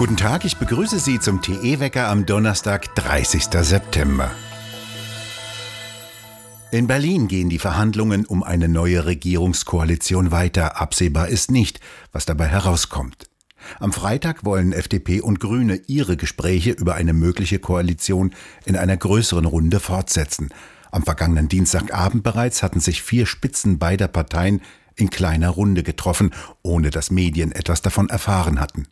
Guten Tag, ich begrüße Sie zum TE-Wecker am Donnerstag, 30. September. In Berlin gehen die Verhandlungen um eine neue Regierungskoalition weiter. Absehbar ist nicht, was dabei herauskommt. Am Freitag wollen FDP und Grüne ihre Gespräche über eine mögliche Koalition in einer größeren Runde fortsetzen. Am vergangenen Dienstagabend bereits hatten sich vier Spitzen beider Parteien in kleiner Runde getroffen, ohne dass Medien etwas davon erfahren hatten.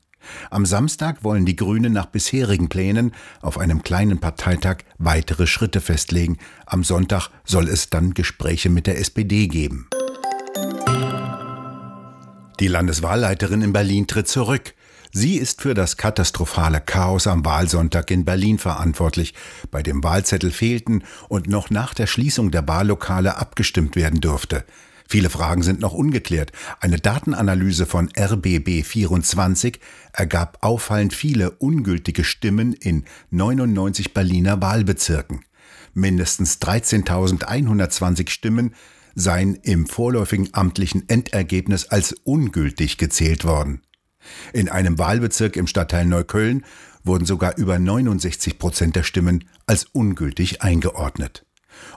Am Samstag wollen die Grünen nach bisherigen Plänen auf einem kleinen Parteitag weitere Schritte festlegen. Am Sonntag soll es dann Gespräche mit der SPD geben. Die Landeswahlleiterin in Berlin tritt zurück. Sie ist für das katastrophale Chaos am Wahlsonntag in Berlin verantwortlich, bei dem Wahlzettel fehlten und noch nach der Schließung der Wahllokale abgestimmt werden durfte. Viele Fragen sind noch ungeklärt. Eine Datenanalyse von RBB24 ergab auffallend viele ungültige Stimmen in 99 Berliner Wahlbezirken. Mindestens 13.120 Stimmen seien im vorläufigen amtlichen Endergebnis als ungültig gezählt worden. In einem Wahlbezirk im Stadtteil Neukölln wurden sogar über 69 Prozent der Stimmen als ungültig eingeordnet.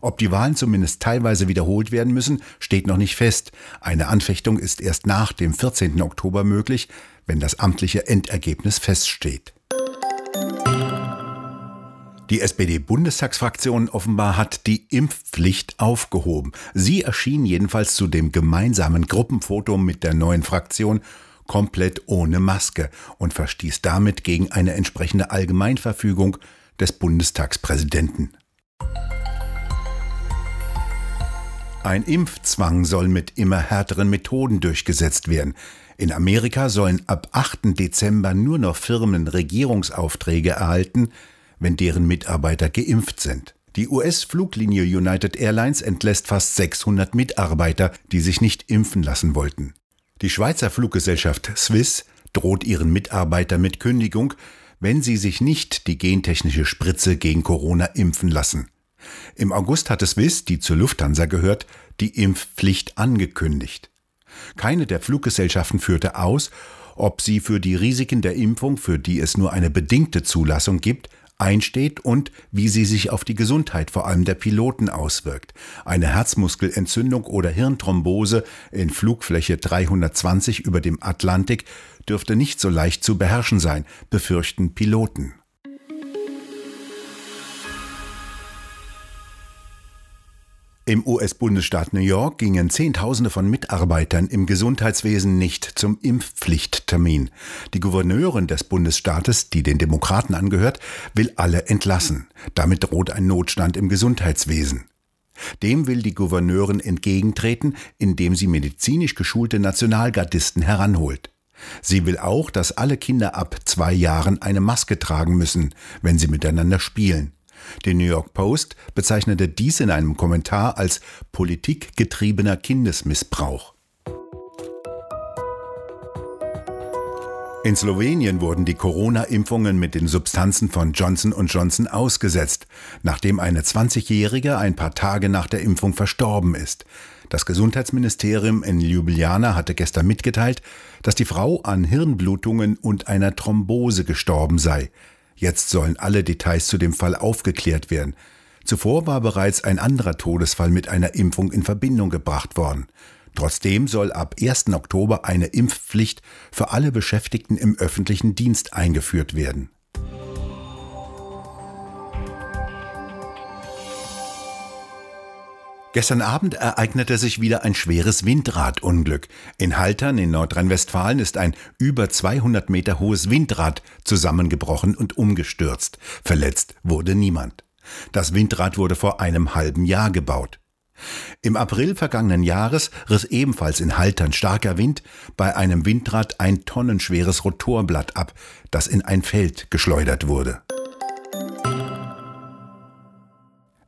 Ob die Wahlen zumindest teilweise wiederholt werden müssen, steht noch nicht fest. Eine Anfechtung ist erst nach dem 14. Oktober möglich, wenn das amtliche Endergebnis feststeht. Die SPD-Bundestagsfraktion offenbar hat die Impfpflicht aufgehoben. Sie erschien jedenfalls zu dem gemeinsamen Gruppenfoto mit der neuen Fraktion komplett ohne Maske und verstieß damit gegen eine entsprechende Allgemeinverfügung des Bundestagspräsidenten. Ein Impfzwang soll mit immer härteren Methoden durchgesetzt werden. In Amerika sollen ab 8. Dezember nur noch Firmen Regierungsaufträge erhalten, wenn deren Mitarbeiter geimpft sind. Die US-Fluglinie United Airlines entlässt fast 600 Mitarbeiter, die sich nicht impfen lassen wollten. Die Schweizer Fluggesellschaft Swiss droht ihren Mitarbeitern mit Kündigung, wenn sie sich nicht die gentechnische Spritze gegen Corona impfen lassen. Im August hatte Swiss, die zur Lufthansa gehört, die Impfpflicht angekündigt. Keine der Fluggesellschaften führte aus, ob sie für die Risiken der Impfung, für die es nur eine bedingte Zulassung gibt, einsteht und wie sie sich auf die Gesundheit vor allem der Piloten auswirkt. Eine Herzmuskelentzündung oder Hirnthrombose in Flugfläche 320 über dem Atlantik dürfte nicht so leicht zu beherrschen sein, befürchten Piloten. Im US-Bundesstaat New York gingen Zehntausende von Mitarbeitern im Gesundheitswesen nicht zum Impfpflichttermin. Die Gouverneurin des Bundesstaates, die den Demokraten angehört, will alle entlassen. Damit droht ein Notstand im Gesundheitswesen. Dem will die Gouverneurin entgegentreten, indem sie medizinisch geschulte Nationalgardisten heranholt. Sie will auch, dass alle Kinder ab zwei Jahren eine Maske tragen müssen, wenn sie miteinander spielen. Die New York Post bezeichnete dies in einem Kommentar als politikgetriebener Kindesmissbrauch. In Slowenien wurden die Corona-Impfungen mit den Substanzen von Johnson Johnson ausgesetzt, nachdem eine 20-Jährige ein paar Tage nach der Impfung verstorben ist. Das Gesundheitsministerium in Ljubljana hatte gestern mitgeteilt, dass die Frau an Hirnblutungen und einer Thrombose gestorben sei. Jetzt sollen alle Details zu dem Fall aufgeklärt werden. Zuvor war bereits ein anderer Todesfall mit einer Impfung in Verbindung gebracht worden. Trotzdem soll ab 1. Oktober eine Impfpflicht für alle Beschäftigten im öffentlichen Dienst eingeführt werden. Gestern Abend ereignete sich wieder ein schweres Windradunglück. In Haltern in Nordrhein-Westfalen ist ein über 200 Meter hohes Windrad zusammengebrochen und umgestürzt. Verletzt wurde niemand. Das Windrad wurde vor einem halben Jahr gebaut. Im April vergangenen Jahres riss ebenfalls in Haltern starker Wind bei einem Windrad ein tonnenschweres Rotorblatt ab, das in ein Feld geschleudert wurde.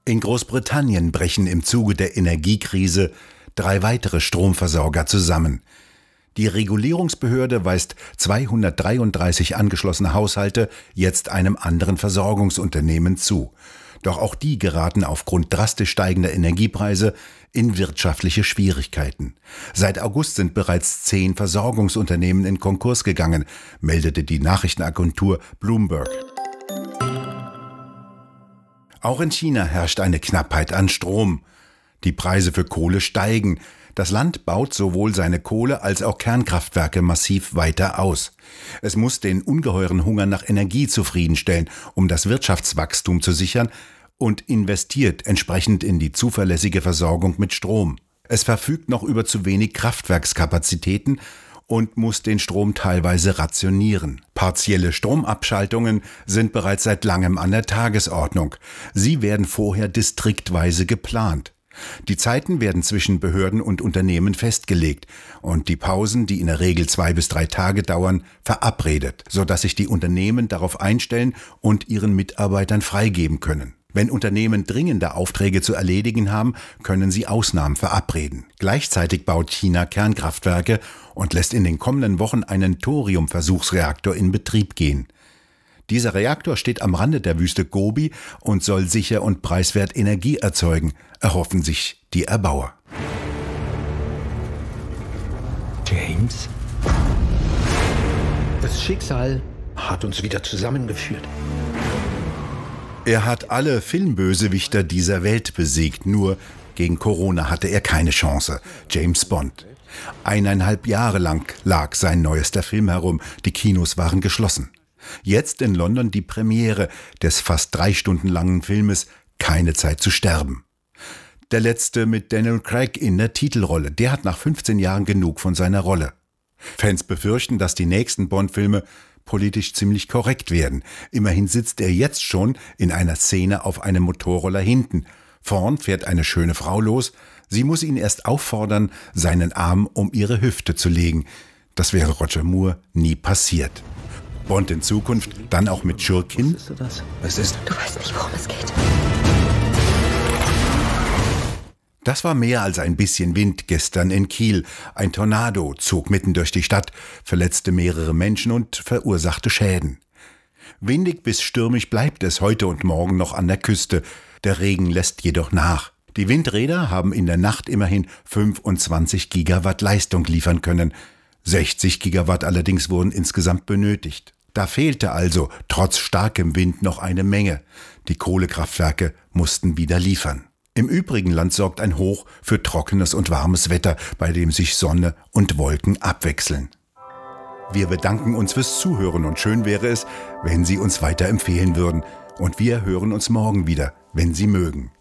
In Großbritannien brechen im Zuge der Energiekrise drei weitere Stromversorger zusammen. Die Regulierungsbehörde weist 233 angeschlossene Haushalte jetzt einem anderen Versorgungsunternehmen zu. Doch auch die geraten aufgrund drastisch steigender Energiepreise in wirtschaftliche Schwierigkeiten. Seit August sind bereits zehn Versorgungsunternehmen in Konkurs gegangen, meldete die Nachrichtenagentur Bloomberg. Auch in China herrscht eine Knappheit an Strom. Die Preise für Kohle steigen. Das Land baut sowohl seine Kohle als auch Kernkraftwerke massiv weiter aus. Es muss den ungeheuren Hunger nach Energie zufriedenstellen, um das Wirtschaftswachstum zu sichern und investiert entsprechend in die zuverlässige Versorgung mit Strom. Es verfügt noch über zu wenig Kraftwerkskapazitäten und muss den Strom teilweise rationieren. Partielle Stromabschaltungen sind bereits seit langem an der Tagesordnung. Sie werden vorher distriktweise geplant. Die Zeiten werden zwischen Behörden und Unternehmen festgelegt und die Pausen, die in der Regel zwei bis drei Tage dauern, verabredet, sodass sich die Unternehmen darauf einstellen und ihren Mitarbeitern freigeben können. Wenn Unternehmen dringende Aufträge zu erledigen haben, können sie Ausnahmen verabreden. Gleichzeitig baut China Kernkraftwerke und lässt in den kommenden Wochen einen Thorium-Versuchsreaktor in Betrieb gehen. Dieser Reaktor steht am Rande der Wüste Gobi und soll sicher und preiswert Energie erzeugen, erhoffen sich die Erbauer. James? Das Schicksal hat uns wieder zusammengeführt. Er hat alle Filmbösewichter dieser Welt besiegt, nur gegen Corona hatte er keine Chance. James Bond. Eineinhalb Jahre lang lag sein neuester Film herum, die Kinos waren geschlossen. Jetzt in London die Premiere des fast drei Stunden langen Filmes Keine Zeit zu sterben. Der letzte mit Daniel Craig in der Titelrolle, der hat nach 15 Jahren genug von seiner Rolle. Fans befürchten, dass die nächsten Bond-Filme politisch ziemlich korrekt werden. Immerhin sitzt er jetzt schon in einer Szene auf einem Motorroller hinten. Vorn fährt eine schöne Frau los. Sie muss ihn erst auffordern, seinen Arm um ihre Hüfte zu legen. Das wäre Roger Moore nie passiert. Bond in Zukunft dann auch mit Schurkin? Was ist? Du weißt nicht, worum es geht. Das war mehr als ein bisschen Wind gestern in Kiel. Ein Tornado zog mitten durch die Stadt, verletzte mehrere Menschen und verursachte Schäden. Windig bis stürmisch bleibt es heute und morgen noch an der Küste. Der Regen lässt jedoch nach. Die Windräder haben in der Nacht immerhin 25 Gigawatt Leistung liefern können. 60 Gigawatt allerdings wurden insgesamt benötigt. Da fehlte also trotz starkem Wind noch eine Menge. Die Kohlekraftwerke mussten wieder liefern. Im übrigen Land sorgt ein Hoch für trockenes und warmes Wetter, bei dem sich Sonne und Wolken abwechseln. Wir bedanken uns fürs Zuhören und schön wäre es, wenn Sie uns weiterempfehlen würden. Und wir hören uns morgen wieder, wenn Sie mögen.